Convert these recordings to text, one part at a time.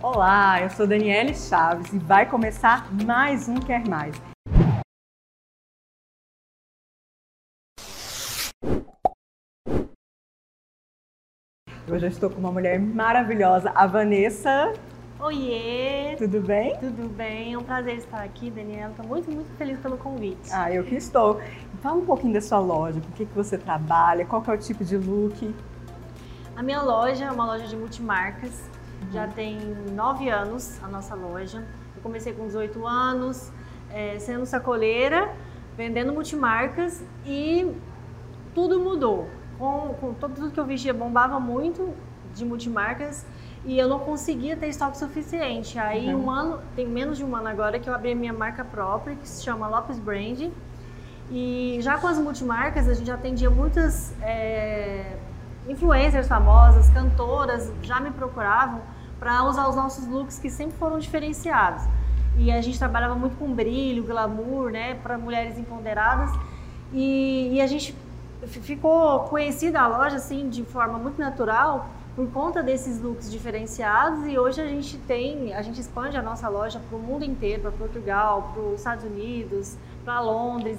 Olá, eu sou Daniele Chaves e vai começar mais um Quer Mais. Hoje eu estou com uma mulher maravilhosa, a Vanessa. Oiê! Tudo bem? Tudo bem, é um prazer estar aqui, Daniela. Estou muito, muito feliz pelo convite. Ah, eu que estou. Fala um pouquinho da sua loja, o que, que você trabalha, qual que é o tipo de look? A minha loja é uma loja de multimarcas. Já tem nove anos a nossa loja. Eu comecei com 18 anos, é, sendo sacoleira, vendendo multimarcas e tudo mudou. Com, com tudo que eu vestia bombava muito de multimarcas e eu não conseguia ter estoque suficiente. Aí uhum. um ano, tem menos de um ano agora que eu abri a minha marca própria, que se chama Lopes Brand. E já com as multimarcas, a gente atendia muitas é, influencers famosas, cantoras, já me procuravam para usar os nossos looks que sempre foram diferenciados. E a gente trabalhava muito com brilho, glamour, né, para mulheres empoderadas. E, e a gente ficou conhecida a loja assim de forma muito natural por conta desses looks diferenciados e hoje a gente tem, a gente expande a nossa loja para o mundo inteiro, para Portugal, para os Estados Unidos, para Londres.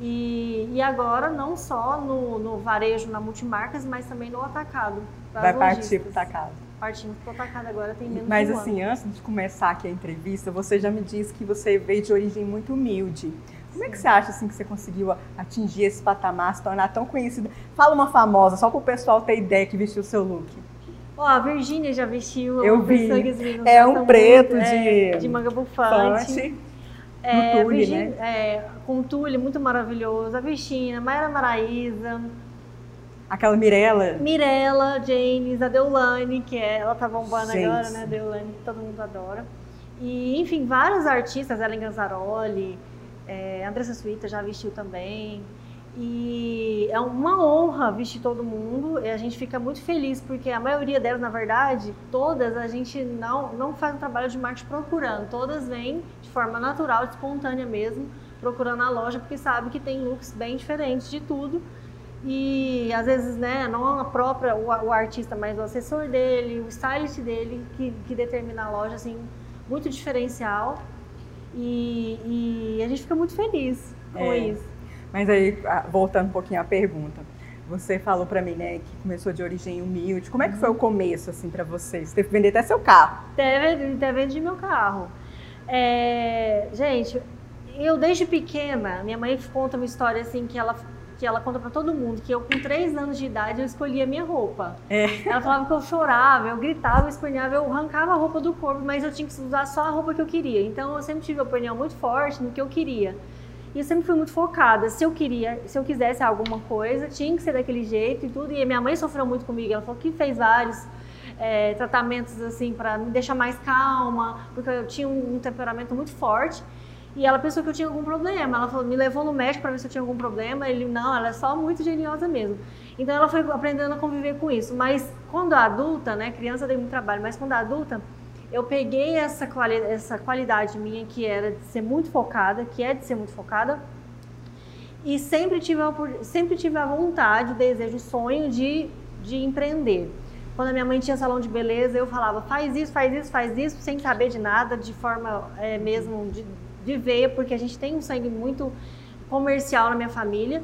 E, e agora não só no, no, varejo, na multimarcas, mas também no atacado. Vai partir para o atacado. Partimos para o atacado agora, tem menos Mas um assim, ano. antes de começar aqui a entrevista, você já me disse que você veio de origem muito humilde. Como é que você acha assim que você conseguiu atingir esse patamar, se tornar tão conhecida? Fala uma famosa, só para o pessoal ter ideia que vestiu o seu look. Ó, oh, a Virgínia já vestiu. Eu vi. É um preto muito, de, é, de manga bufante. É, tule, Virgin, né? É, com tule muito maravilhoso. A Virginia, Mayra Maraíza. Aquela Mirella. Mirella, James, a Deulane, que é, ela tá bombando Gente. agora, né? Deulane, que todo mundo adora. E, enfim, vários artistas, Ellen Ganzaroli, é, Andressa Suíta já vestiu também. E é uma honra vestir todo mundo e a gente fica muito feliz porque a maioria delas, na verdade, todas a gente não, não faz um trabalho de marketing procurando, todas vêm de forma natural, espontânea mesmo, procurando a loja porque sabe que tem looks bem diferentes de tudo e às vezes, né, não a própria, o, o artista, mas o assessor dele, o stylist dele que, que determina a loja, assim, muito diferencial e, e a gente fica muito feliz com é. isso. Mas aí, voltando um pouquinho à pergunta, você falou para mim, né, que começou de origem humilde. Como é que foi o começo, assim, para você? Você teve que vender até seu carro. Teve, até vendi meu carro. É, gente, eu desde pequena, minha mãe conta uma história assim que ela que ela conta para todo mundo que eu com três anos de idade eu escolhia minha roupa. É. Ela falava que eu chorava, eu gritava, eu espanhava, eu arrancava a roupa do corpo, mas eu tinha que usar só a roupa que eu queria. Então eu sempre tive uma opinião muito forte no que eu queria. E eu sempre fui muito focada. Se eu queria, se eu quisesse alguma coisa, tinha que ser daquele jeito e tudo. E minha mãe sofreu muito comigo. Ela falou que fez vários é, tratamentos assim para me deixar mais calma, porque eu tinha um, um, temperamento muito forte. E ela pensou que eu tinha algum problema. Ela falou, me levou no médico para ver se eu tinha algum problema. Ele não, ela é só muito geniosa mesmo. Então ela foi aprendendo a conviver com isso. Mas quando adulta, né, criança tem muito trabalho, mas quando adulta, eu peguei essa, quali essa qualidade minha que era de ser muito focada, que é de ser muito focada, e sempre tive a, sempre tive a vontade, o desejo, o sonho de, de empreender. Quando a minha mãe tinha salão de beleza, eu falava, faz isso, faz isso, faz isso, sem saber de nada, de forma é, mesmo de, de ver, porque a gente tem um sangue muito comercial na minha família.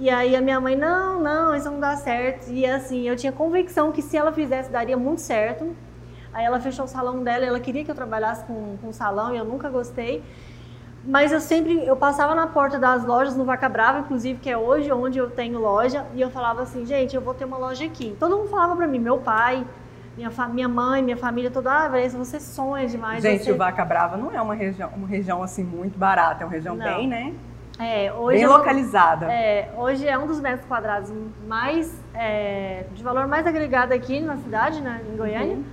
E aí a minha mãe, não, não, isso não dá certo. E assim, eu tinha convicção que se ela fizesse, daria muito certo. Aí ela fechou o salão dela, ela queria que eu trabalhasse com, com salão e eu nunca gostei. Mas eu sempre, eu passava na porta das lojas no Vaca Brava, inclusive, que é hoje onde eu tenho loja, e eu falava assim, gente, eu vou ter uma loja aqui. Todo mundo falava para mim, meu pai, minha, minha mãe, minha família toda, ah, Vanessa, você sonha demais. Gente, você... o Vaca Brava não é uma região, uma região assim muito barata, é uma região não. bem, né? É, hoje bem é localizada. É, hoje é um dos metros quadrados mais, é, de valor mais agregado aqui na cidade, né, em Goiânia. Uhum.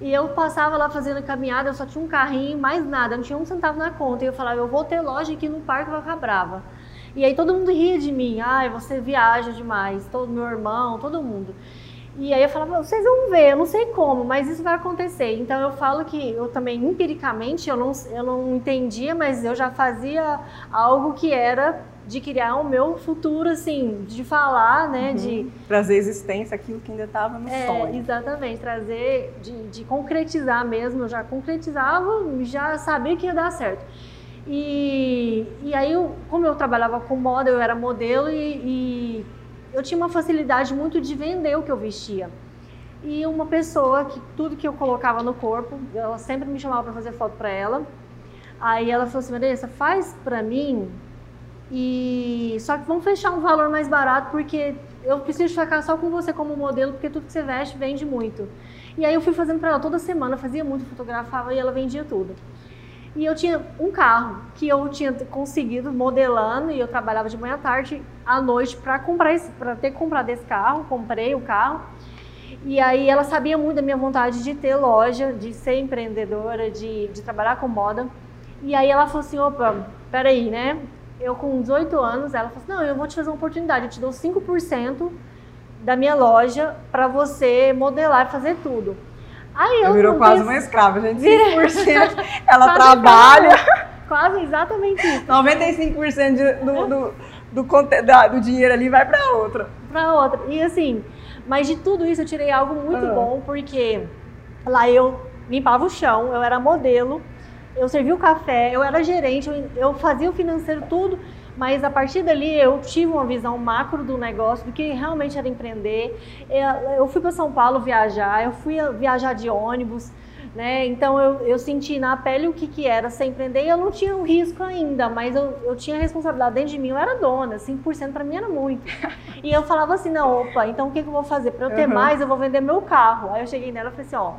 E eu passava lá fazendo caminhada, eu só tinha um carrinho, mais nada, não tinha um centavo na conta. E eu falava, eu vou ter loja aqui no Parque Vaca Brava. E aí todo mundo ria de mim, ai, você viaja demais, todo meu irmão, todo mundo. E aí eu falava, vocês vão ver, eu não sei como, mas isso vai acontecer. Então eu falo que eu também, empiricamente, eu não, eu não entendia, mas eu já fazia algo que era de criar o meu futuro, assim, de falar, né? Uhum. De trazer existência aquilo que ainda estava no é, sonho. Exatamente, trazer, de, de concretizar mesmo. Eu já concretizava, já sabia que ia dar certo. E, e aí, eu, como eu trabalhava com moda, eu era modelo e, e eu tinha uma facilidade muito de vender o que eu vestia. E uma pessoa que tudo que eu colocava no corpo, ela sempre me chamava para fazer foto para ela. Aí ela falou assim: Vanessa, faz para mim e só que vamos fechar um valor mais barato porque eu preciso ficar só com você como modelo porque tudo que você veste vende muito. E aí eu fui fazendo para ela toda semana, fazia muito, fotografava e ela vendia tudo. E eu tinha um carro que eu tinha conseguido modelando e eu trabalhava de manhã à tarde, à noite para comprar para ter comprado esse carro, comprei o carro. E aí ela sabia muito da minha vontade de ter loja, de ser empreendedora, de, de trabalhar com moda. E aí ela falou assim, opa, peraí, né? Eu com 18 anos, ela falou assim, não, eu vou te fazer uma oportunidade, eu te dou 5% da minha loja para você modelar e fazer tudo. Aí eu virou quase uma escrava, gente. 5% ela trabalha. Quase exatamente isso. 95% de, do, do, do, do, do dinheiro ali vai para outra. Para outra. E assim, mas de tudo isso eu tirei algo muito ah. bom, porque lá eu limpava o chão, eu era modelo, eu servia o café, eu era gerente, eu, eu fazia o financeiro, tudo. Mas a partir dali eu tive uma visão macro do negócio, do que realmente era empreender. Eu fui para São Paulo viajar, eu fui viajar de ônibus, né? Então eu, eu senti na pele o que, que era ser empreender e eu não tinha o risco ainda, mas eu, eu tinha responsabilidade dentro de mim, eu era dona, 5% para mim era muito. E eu falava assim: não, opa, então o que, que eu vou fazer? Para eu ter uhum. mais, eu vou vender meu carro. Aí eu cheguei nela e falei assim: ó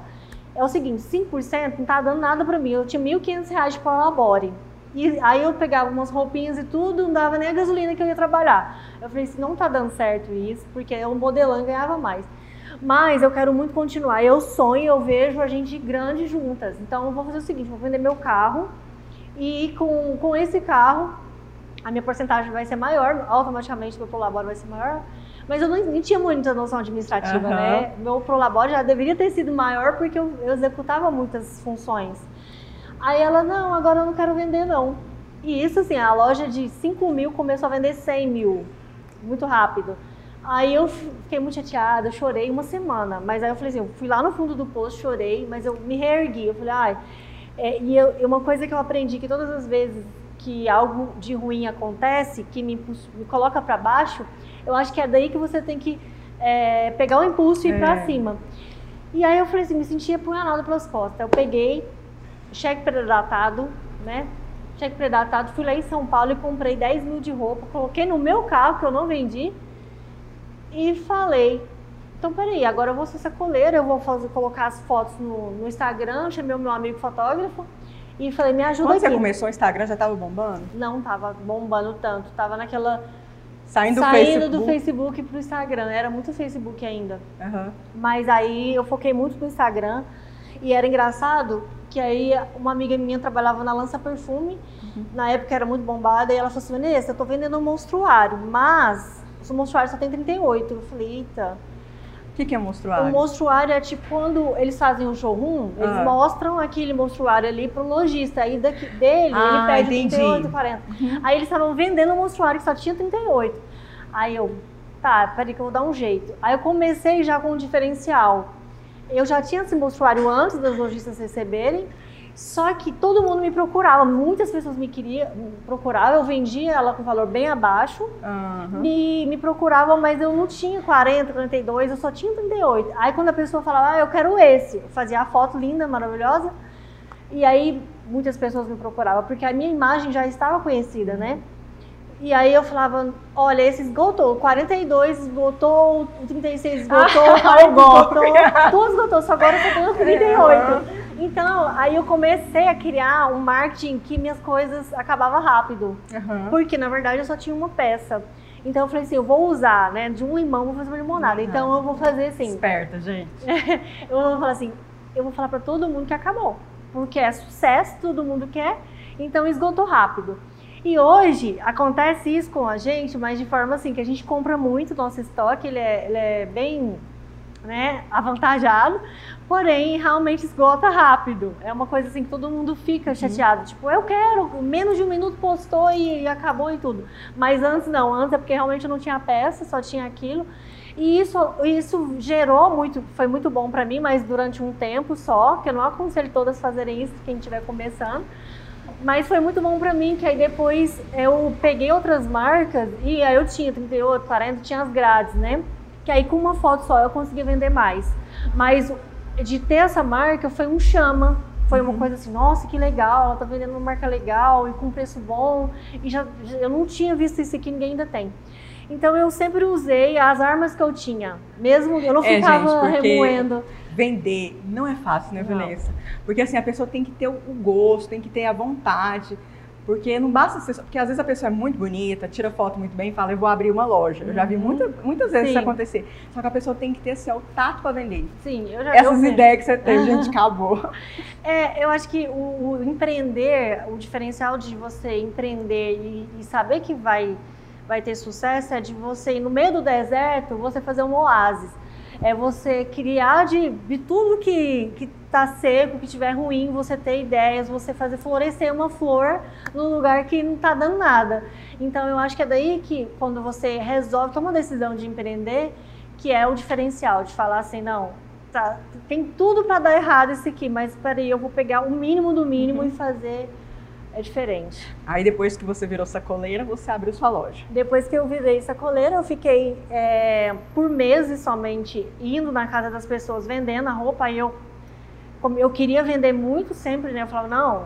é o seguinte, 5% não tá dando nada para mim. Eu tinha 1.500 reais de Prolabore. E aí eu pegava umas roupinhas e tudo, não dava nem a gasolina que eu ia trabalhar. Eu falei assim, não tá dando certo isso, porque eu modelando ganhava mais. Mas eu quero muito continuar. Eu sonho, eu vejo a gente grande juntas. Então eu vou fazer o seguinte, vou vender meu carro e com, com esse carro a minha porcentagem vai ser maior, automaticamente meu Prolabore vai ser maior. Mas eu não, não tinha muita noção administrativa, uhum. né? Meu Prolabore já deveria ter sido maior porque eu, eu executava muitas funções. Aí ela, não, agora eu não quero vender não. E isso assim, a loja de 5 mil começou a vender 100 mil, muito rápido. Aí eu fiquei muito chateada, chorei uma semana. Mas aí eu falei assim, eu fui lá no fundo do poço, chorei, mas eu me reergui. Eu falei, ai... É, e eu, uma coisa que eu aprendi que todas as vezes que algo de ruim acontece, que me, me coloca para baixo, eu acho que é daí que você tem que é, pegar o impulso e ir é. para cima. E aí eu falei assim, me sentia apunhalada pelas costas. Eu peguei cheque predatado, né? Cheque predatado, fui lá em São Paulo e comprei 10 mil de roupa, coloquei no meu carro, que eu não vendi, e falei, então peraí, agora eu vou ser sacoleira, eu vou fazer, colocar as fotos no, no Instagram, chamei o meu amigo fotógrafo, e falei, me ajuda Quando aqui. você começou o Instagram, já estava bombando? Não estava bombando tanto, estava naquela Saindo, Saindo do Facebook para o Instagram. Era muito Facebook ainda. Uhum. Mas aí eu foquei muito no Instagram. E era engraçado que aí uma amiga minha trabalhava na Lança Perfume. Uhum. Na época era muito bombada. E ela falou assim, Vanessa, eu tô vendendo um monstruário. Mas o monstruário só tem 38. Eu falei, eita que, que é monstruário? O monstruário é tipo quando eles fazem um showroom, eles ah. mostram aquele monstruário ali pro lojista. Aí daqui, dele, ah, ele pede entendi. 38, 40. Uhum. Aí eles estavam vendendo um monstruário que só tinha 38. Aí eu, tá, peraí que eu vou dar um jeito. Aí eu comecei já com um diferencial. Eu já tinha esse monstruário antes das lojistas receberem. Só que todo mundo me procurava, muitas pessoas me queriam, me procuravam, eu vendia ela com valor bem abaixo, uhum. me, me procuravam, mas eu não tinha 40, 42, eu só tinha 38. Aí quando a pessoa falava, ah, eu quero esse, eu fazia a foto linda, maravilhosa, e aí muitas pessoas me procuravam, porque a minha imagem já estava conhecida, né? E aí eu falava, olha, esse esgotou, 42 esgotou, 36 esgotou, ah, 40 esgotou, tudo esgotou, só agora eu tô 38. Então, aí eu comecei a criar um marketing que minhas coisas acabavam rápido. Uhum. Porque, na verdade, eu só tinha uma peça. Então eu falei assim, eu vou usar, né? De um limão vou fazer uma limonada. Uhum. Então eu vou fazer assim. Esperta, gente. eu vou falar assim, eu vou falar para todo mundo que acabou. Porque é sucesso, todo mundo quer. Então esgotou rápido. E hoje acontece isso com a gente, mas de forma assim, que a gente compra muito nosso estoque, ele é, ele é bem né, avantajado, Porém, realmente esgota rápido. É uma coisa assim que todo mundo fica chateado. Tipo, eu quero, menos de um minuto postou e, e acabou e tudo. Mas antes não, antes é porque realmente não tinha peça, só tinha aquilo. E isso, isso gerou muito, foi muito bom para mim, mas durante um tempo só, que eu não aconselho todas fazerem isso, quem estiver começando. Mas foi muito bom para mim, que aí depois eu peguei outras marcas e aí eu tinha 38, 40, tinha as grades, né? Que aí com uma foto só eu consegui vender mais. Mas de ter essa marca foi um chama. Foi uma uhum. coisa assim, nossa, que legal, ela tá vendendo uma marca legal e com preço bom. E já, eu não tinha visto isso aqui, ninguém ainda tem. Então eu sempre usei as armas que eu tinha, mesmo eu não é, ficava gente, remoendo. Vender não é fácil, né, Vanessa? Porque assim, a pessoa tem que ter o gosto, tem que ter a vontade. Porque não basta ser. Porque às vezes a pessoa é muito bonita, tira foto muito bem e fala, eu vou abrir uma loja. Eu já vi uhum. muita, muitas vezes Sim. isso acontecer. Só que a pessoa tem que ter assim, o tato para vender. Sim, eu já Essas eu ideias que você teve, gente, acabou. É, eu acho que o, o, empreender, o diferencial de você empreender e, e saber que vai, vai ter sucesso é de você ir no meio do deserto, você fazer um oásis é você criar de, de tudo que, que tá seco, que tiver ruim, você ter ideias, você fazer florescer uma flor no lugar que não tá dando nada. Então eu acho que é daí que quando você resolve, toma a decisão de empreender, que é o diferencial, de falar assim, não, tá, tem tudo para dar errado isso aqui, mas peraí, eu vou pegar o mínimo do mínimo uhum. e fazer é diferente. Aí depois que você virou sacoleira, você abriu sua loja. Depois que eu virei sacoleira, eu fiquei é, por meses somente indo na casa das pessoas vendendo a roupa. Aí eu, eu queria vender muito sempre, né? Eu falava, não,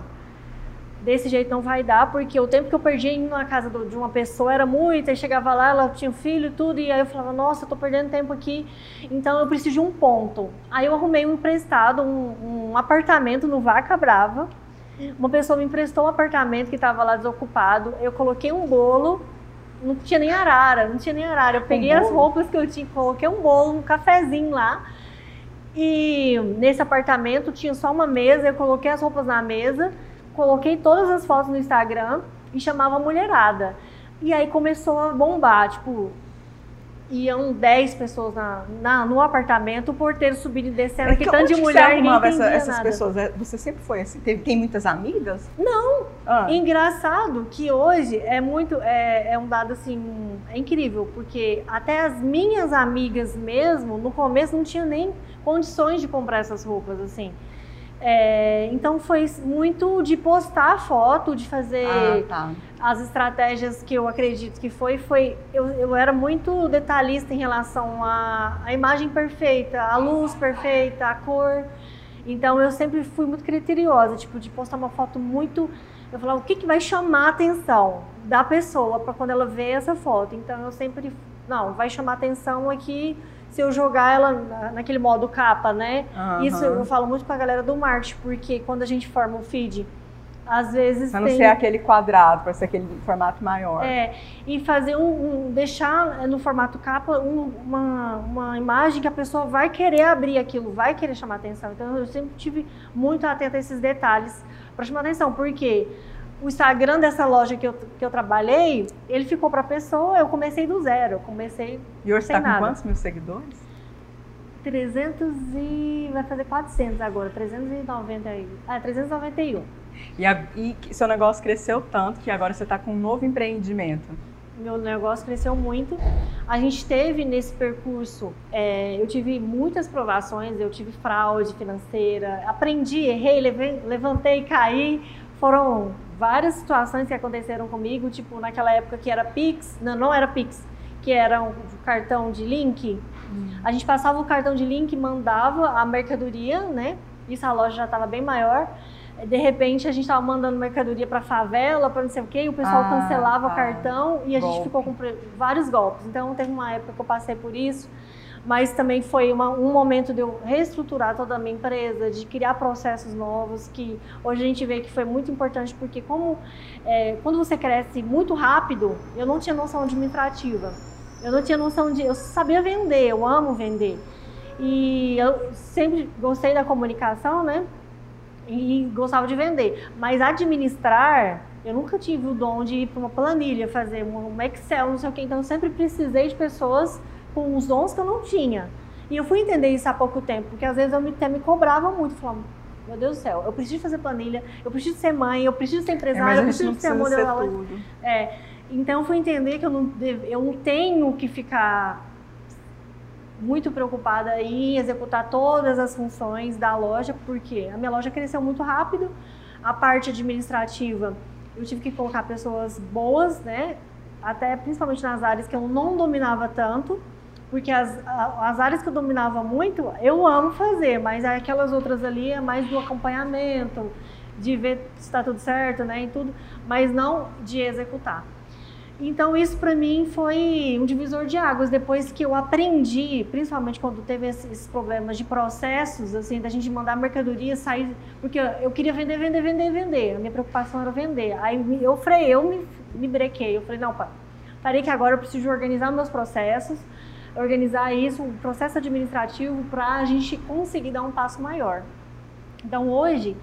desse jeito não vai dar, porque o tempo que eu perdi indo na casa do, de uma pessoa era muito, aí chegava lá, ela tinha um filho e tudo, e aí eu falava, nossa, eu tô perdendo tempo aqui, então eu preciso de um ponto. Aí eu arrumei um emprestado, um, um apartamento no Vaca Brava, uma pessoa me emprestou um apartamento que estava lá desocupado. Eu coloquei um bolo, não tinha nem arara, não tinha nem arara. Eu peguei um as roupas que eu tinha, coloquei um bolo, um cafezinho lá. E nesse apartamento tinha só uma mesa, eu coloquei as roupas na mesa, coloquei todas as fotos no Instagram e chamava a mulherada. E aí começou a bombar, tipo, iam 10 pessoas na, na, no apartamento, o porteiro subindo e descendo, é que tanto de mulher ninguém essa, essas nada. pessoas? É, você sempre foi assim? Teve, tem muitas amigas? Não. Ah. Engraçado que hoje é muito, é, é um dado assim, é incrível, porque até as minhas amigas mesmo, no começo não tinham nem condições de comprar essas roupas, assim. É, então foi muito de postar foto, de fazer ah, tá. as estratégias que eu acredito que foi, foi eu, eu era muito detalhista em relação à, à imagem perfeita, à luz perfeita, à cor. Então eu sempre fui muito criteriosa, tipo, de postar uma foto muito. Eu falava, o que, que vai chamar a atenção da pessoa para quando ela vê essa foto? Então eu sempre. Não, vai chamar atenção aqui se eu jogar ela naquele modo capa, né? Uhum. Isso eu falo muito pra galera do marketing, porque quando a gente forma o feed, às vezes para não tem... ser aquele quadrado, para ser aquele formato maior. É, e fazer um, um deixar no formato capa um, uma, uma imagem que a pessoa vai querer abrir aquilo, vai querer chamar atenção. Então eu sempre tive muito atenta a esses detalhes para chamar atenção, porque o Instagram dessa loja que eu, que eu trabalhei, ele ficou para pessoa, eu comecei do zero, eu comecei E hoje está com quantos mil seguidores? 300 e... vai fazer 400 agora, 390 aí. Ah, 391. E, a, e seu negócio cresceu tanto que agora você está com um novo empreendimento. Meu negócio cresceu muito. A gente teve nesse percurso, é, eu tive muitas provações, eu tive fraude financeira, aprendi, errei, levantei, caí. Foram várias situações que aconteceram comigo, tipo naquela época que era Pix, não, não era Pix, que era um cartão de link. Hum. A gente passava o cartão de link, mandava a mercadoria, né? Isso a loja já estava bem maior. De repente a gente estava mandando mercadoria para favela, para não sei o quê, e o pessoal ah, cancelava tá. o cartão e a Golpe. gente ficou com vários golpes. Então teve uma época que eu passei por isso mas também foi uma, um momento de eu reestruturar toda a minha empresa, de criar processos novos, que hoje a gente vê que foi muito importante, porque como é, quando você cresce muito rápido, eu não tinha noção administrativa, eu não tinha noção de, eu sabia vender, eu amo vender, e eu sempre gostei da comunicação, né, e gostava de vender, mas administrar eu nunca tive o dom de ir para uma planilha, fazer um Excel, não sei o que, então eu sempre precisei de pessoas com os dons que eu não tinha. E eu fui entender isso há pouco tempo, porque às vezes eu me, até me cobrava muito, falava, meu Deus do céu, eu preciso fazer planilha, eu preciso ser mãe, eu preciso ser É, empresária, a eu preciso ser modelo. É, então eu fui entender que eu não, eu não tenho que ficar muito preocupada em executar todas as funções da loja, porque a minha loja cresceu muito rápido, a parte administrativa eu tive que colocar pessoas boas, né? Até principalmente nas áreas que eu não dominava tanto, porque as, as áreas que eu dominava muito, eu amo fazer, mas aquelas outras ali é mais do acompanhamento, de ver se está tudo certo, né? E tudo, mas não de executar. Então isso para mim foi um divisor de águas depois que eu aprendi, principalmente quando teve esses problemas de processos, assim, da gente mandar mercadoria sair, porque eu queria vender, vender, vender, vender. A minha preocupação era vender. Aí eu falei, eu me, me brequei, eu falei, não, pá, parei que agora eu preciso organizar meus processos, organizar isso, o processo administrativo para a gente conseguir dar um passo maior. Então hoje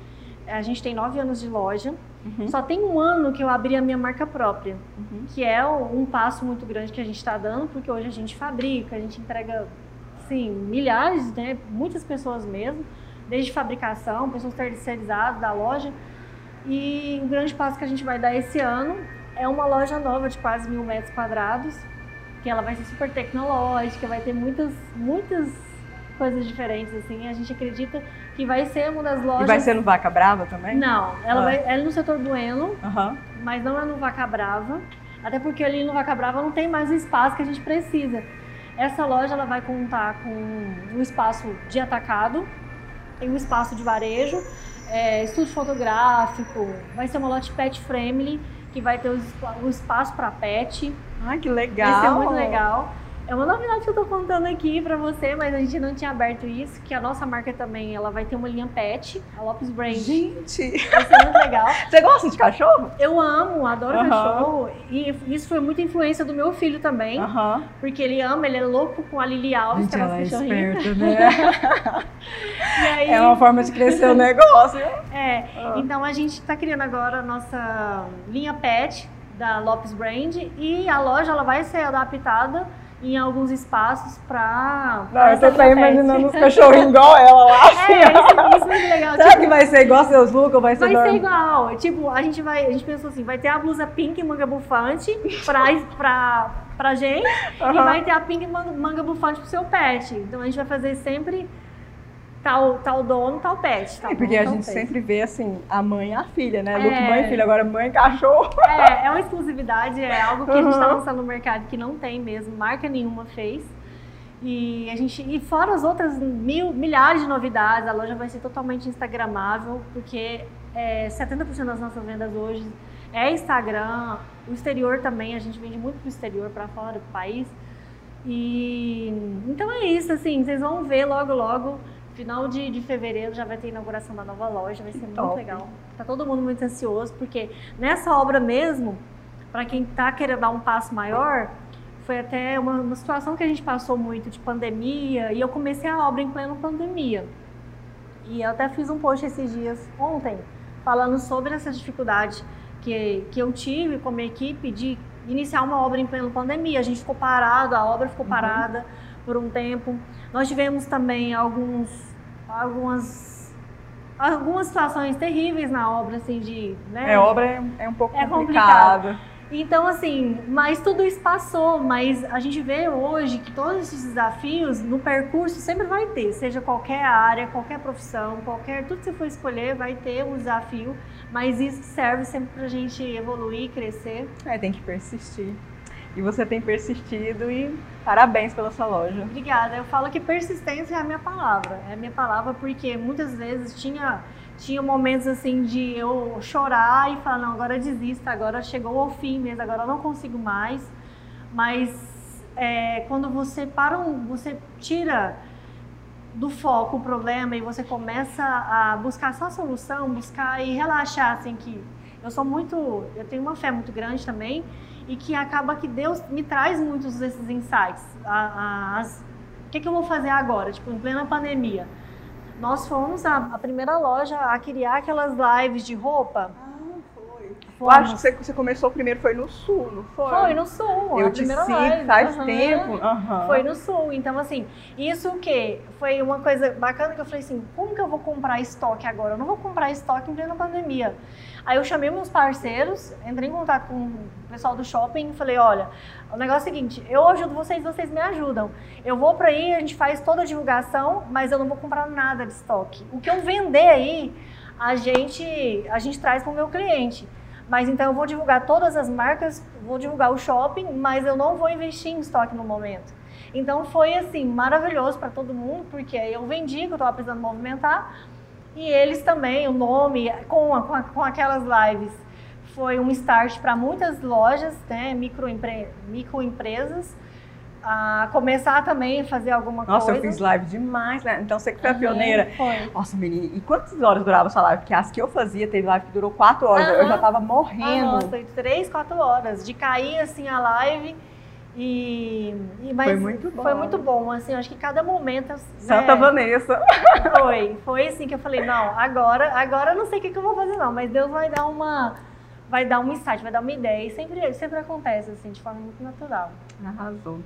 a gente tem nove anos de loja, Uhum. só tem um ano que eu abri a minha marca própria, Uhum. que é um passo muito grande que a gente está dando, porque hoje a gente fabrica, a gente entrega, sim, milhares, né, muitas pessoas mesmo, desde fabricação, pessoas terceirizadas da loja. E o grande passo que a gente vai dar esse ano é uma loja nova de quase mil metros quadrados, que ela vai ser super tecnológica, vai ter muitas, muitas coisas diferentes, assim. A gente acredita que vai ser uma das lojas... E vai ser no Vaca Brava também? Não, ela Ah. vai, ela é no setor Bueno, Aham. mas não é no Vaca Brava, até porque ali no Vaca Brava não tem mais o espaço que a gente precisa. Essa loja ela vai contar com um espaço de atacado, tem um espaço de varejo, é, estúdio fotográfico, vai ser uma lote pet friendly, que vai ter o espa- o espaço para pet, Ai, que legal. vai ser muito legal. É uma novidade que eu tô contando aqui pra você, mas a gente não tinha aberto isso, que a nossa marca também, ela vai ter uma linha pet, a Lopes Brand. Gente, Vai ser muito legal. você gosta de cachorro? Eu amo, adoro cachorro. E isso foi muita influência do meu filho também. Porque ele ama, ele é louco com a Lili Alves, Gente, que é ela é nossa esperta, né? Aí, É uma forma de crescer o negócio. é, Ah. então a gente tá criando agora a nossa linha pet da Lopes Brand e a loja ela vai ser adaptada em alguns espaços para Não, eu tô até imaginando os cachorrinhos igual ela lá, assim, É, isso, isso é muito legal. Será Tipo, que vai ser igual seus looks ou vai ser Vai ser igual. Tipo, a gente vai. A gente pensou assim, vai ter a blusa pink e manga bufante pra, pra, pra gente. E Aham. vai ter a pink e manga, manga bufante pro seu pet. Então a gente vai fazer sempre tal, tal dono, tal pet. Tal É, porque dono, a gente pet. sempre vê assim, a mãe e a filha, né? É. Look mãe e filha, agora mãe e cachorro. É, é uma exclusividade, é algo que a gente está Uhum. lançando no mercado que não tem mesmo, marca nenhuma fez. E a gente e fora as outras mil, milhares de novidades, a loja vai ser totalmente instagramável, porque é, 70% das nossas vendas hoje é Instagram, o exterior também, a gente vende muito pro exterior, para fora do país. E então é isso, assim, vocês vão ver logo logo, final de, de fevereiro já vai ter a inauguração da nova loja, vai ser muito top. legal. Tá todo mundo muito ansioso, porque nessa obra mesmo, para quem tá querendo dar um passo maior, foi até uma, uma situação que a gente passou muito de pandemia, e eu comecei a obra em plena pandemia. E eu até fiz um post esses dias, ontem, falando sobre essa dificuldade que, que eu tive com a minha equipe de iniciar uma obra em plena pandemia. A gente ficou parado, a obra ficou parada por um tempo. Nós tivemos também alguns, algumas, algumas situações terríveis na obra, assim, de... Né? É, obra é, é um pouco É complicada. Então, assim, mas tudo isso passou, mas a gente vê hoje que todos esses desafios no percurso sempre vai ter, seja qualquer área, qualquer profissão, qualquer, tudo que você for escolher vai ter um desafio, mas isso serve sempre pra gente evoluir, crescer. É, tem que persistir. E você tem persistido e parabéns pela sua loja. Obrigada. Eu falo que persistência é a minha palavra. É a minha palavra porque muitas vezes tinha, tinha momentos assim de eu chorar e falar, não, agora desista, agora chegou ao fim mesmo, agora eu não consigo mais. Mas é, quando você para, um, você tira do foco o problema e você começa a buscar só a solução, buscar e relaxar, assim, que eu sou muito, eu tenho uma fé muito grande também e que acaba que Deus me traz muitos desses insights. As- o que, que eu vou fazer agora, tipo, em plena pandemia? Nós fomos a, a primeira loja a criar aquelas lives de roupa. Foi. Eu acho que você, você começou primeiro, foi no sul, não foi? Foi no sul, Eu a te primeira sigo live. faz Aham. tempo. Aham. Foi no sul. Então, assim, isso o quê? Foi uma coisa bacana que eu falei assim, como que eu vou comprar estoque agora? Eu não vou comprar estoque em plena pandemia. Aí eu chamei meus parceiros, entrei em contato com o pessoal do shopping e falei, olha, o negócio é o seguinte, eu ajudo vocês, vocês me ajudam. Eu vou para aí, a gente faz toda a divulgação, mas eu não vou comprar nada de estoque. O que eu vender aí, a gente, a gente traz para o meu cliente. Mas então eu vou divulgar todas as marcas, vou divulgar o shopping, mas eu não vou investir em estoque no momento. Então foi assim maravilhoso para todo mundo, porque eu vendi que eu estava precisando movimentar e eles também, o nome com, a- com, a- com aquelas lives foi um start para muitas lojas, né, microempre, microempresas, a começar também a fazer alguma Nossa, coisa. eu fiz live demais, né? Então você que foi a Aham, pioneira. Foi. Nossa, menina, e quantas horas durava sua live? Porque as que eu fazia, teve live que durou quatro horas. Eu já tava Ah, morrendo. nossa, foi três, quatro horas de cair assim a live e, e mas Foi muito bom. Foi muito bom, assim, acho que cada momento Santa né, Vanessa. foi, foi assim que eu falei, não, agora, agora eu não sei o que, que eu vou fazer não, mas Deus vai dar uma vai dar um insight, vai dar uma ideia e sempre sempre acontece assim, de forma muito natural. Arrasou.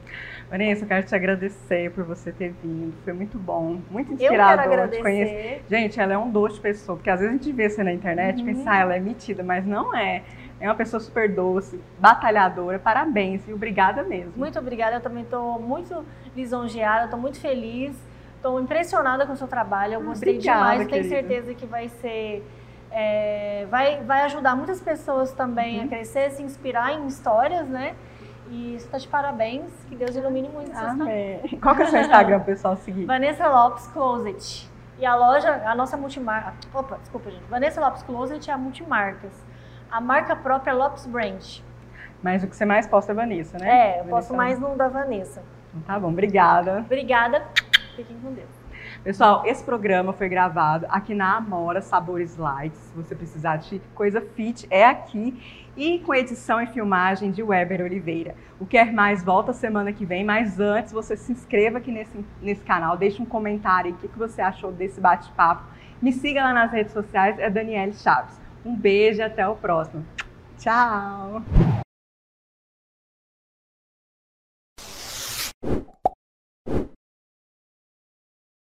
Vanessa, eu quero te agradecer por você ter vindo. Foi muito bom, muito Eu quero inspirador te conhecer. Gente, ela é um doce pessoa, porque às vezes a gente vê você na internet e Uhum. pensa, ah, ela é metida, mas não é. É uma pessoa super doce, batalhadora. Parabéns e obrigada mesmo. Muito obrigada, eu também estou muito lisonjeada, estou muito feliz, estou impressionada com o seu trabalho, eu Ah, gostei obrigada, demais, eu tenho querida. certeza que vai ser. É, vai, vai ajudar muitas pessoas também Uhum. a crescer, se inspirar em histórias, né? E está de parabéns, que Deus ilumine muito caminhos. Amém. Qual que é o seu Instagram, pessoal seguir? Vanessa Lopes Closet. E a loja, a nossa multimarca. Opa, desculpa, gente. Vanessa Lopes Closet é a multimarcas. A marca própria é Lopes Brand. Mas o que você mais posta é Vanessa, né? É, eu Vanessa. posto mais no da Vanessa. Tá bom, obrigada. Obrigada. Fiquem com Deus. Pessoal, esse programa foi gravado aqui na Amora Sabores Light. Se você precisar de coisa fit, é aqui. E com edição e filmagem de Weber Oliveira. O Quer Mais volta semana que vem, mas antes você se inscreva aqui nesse, nesse canal, deixe um comentário o que, que você achou desse bate-papo. Me siga lá nas redes sociais, é Daniele Chaves. Um beijo e até o próximo. Tchau!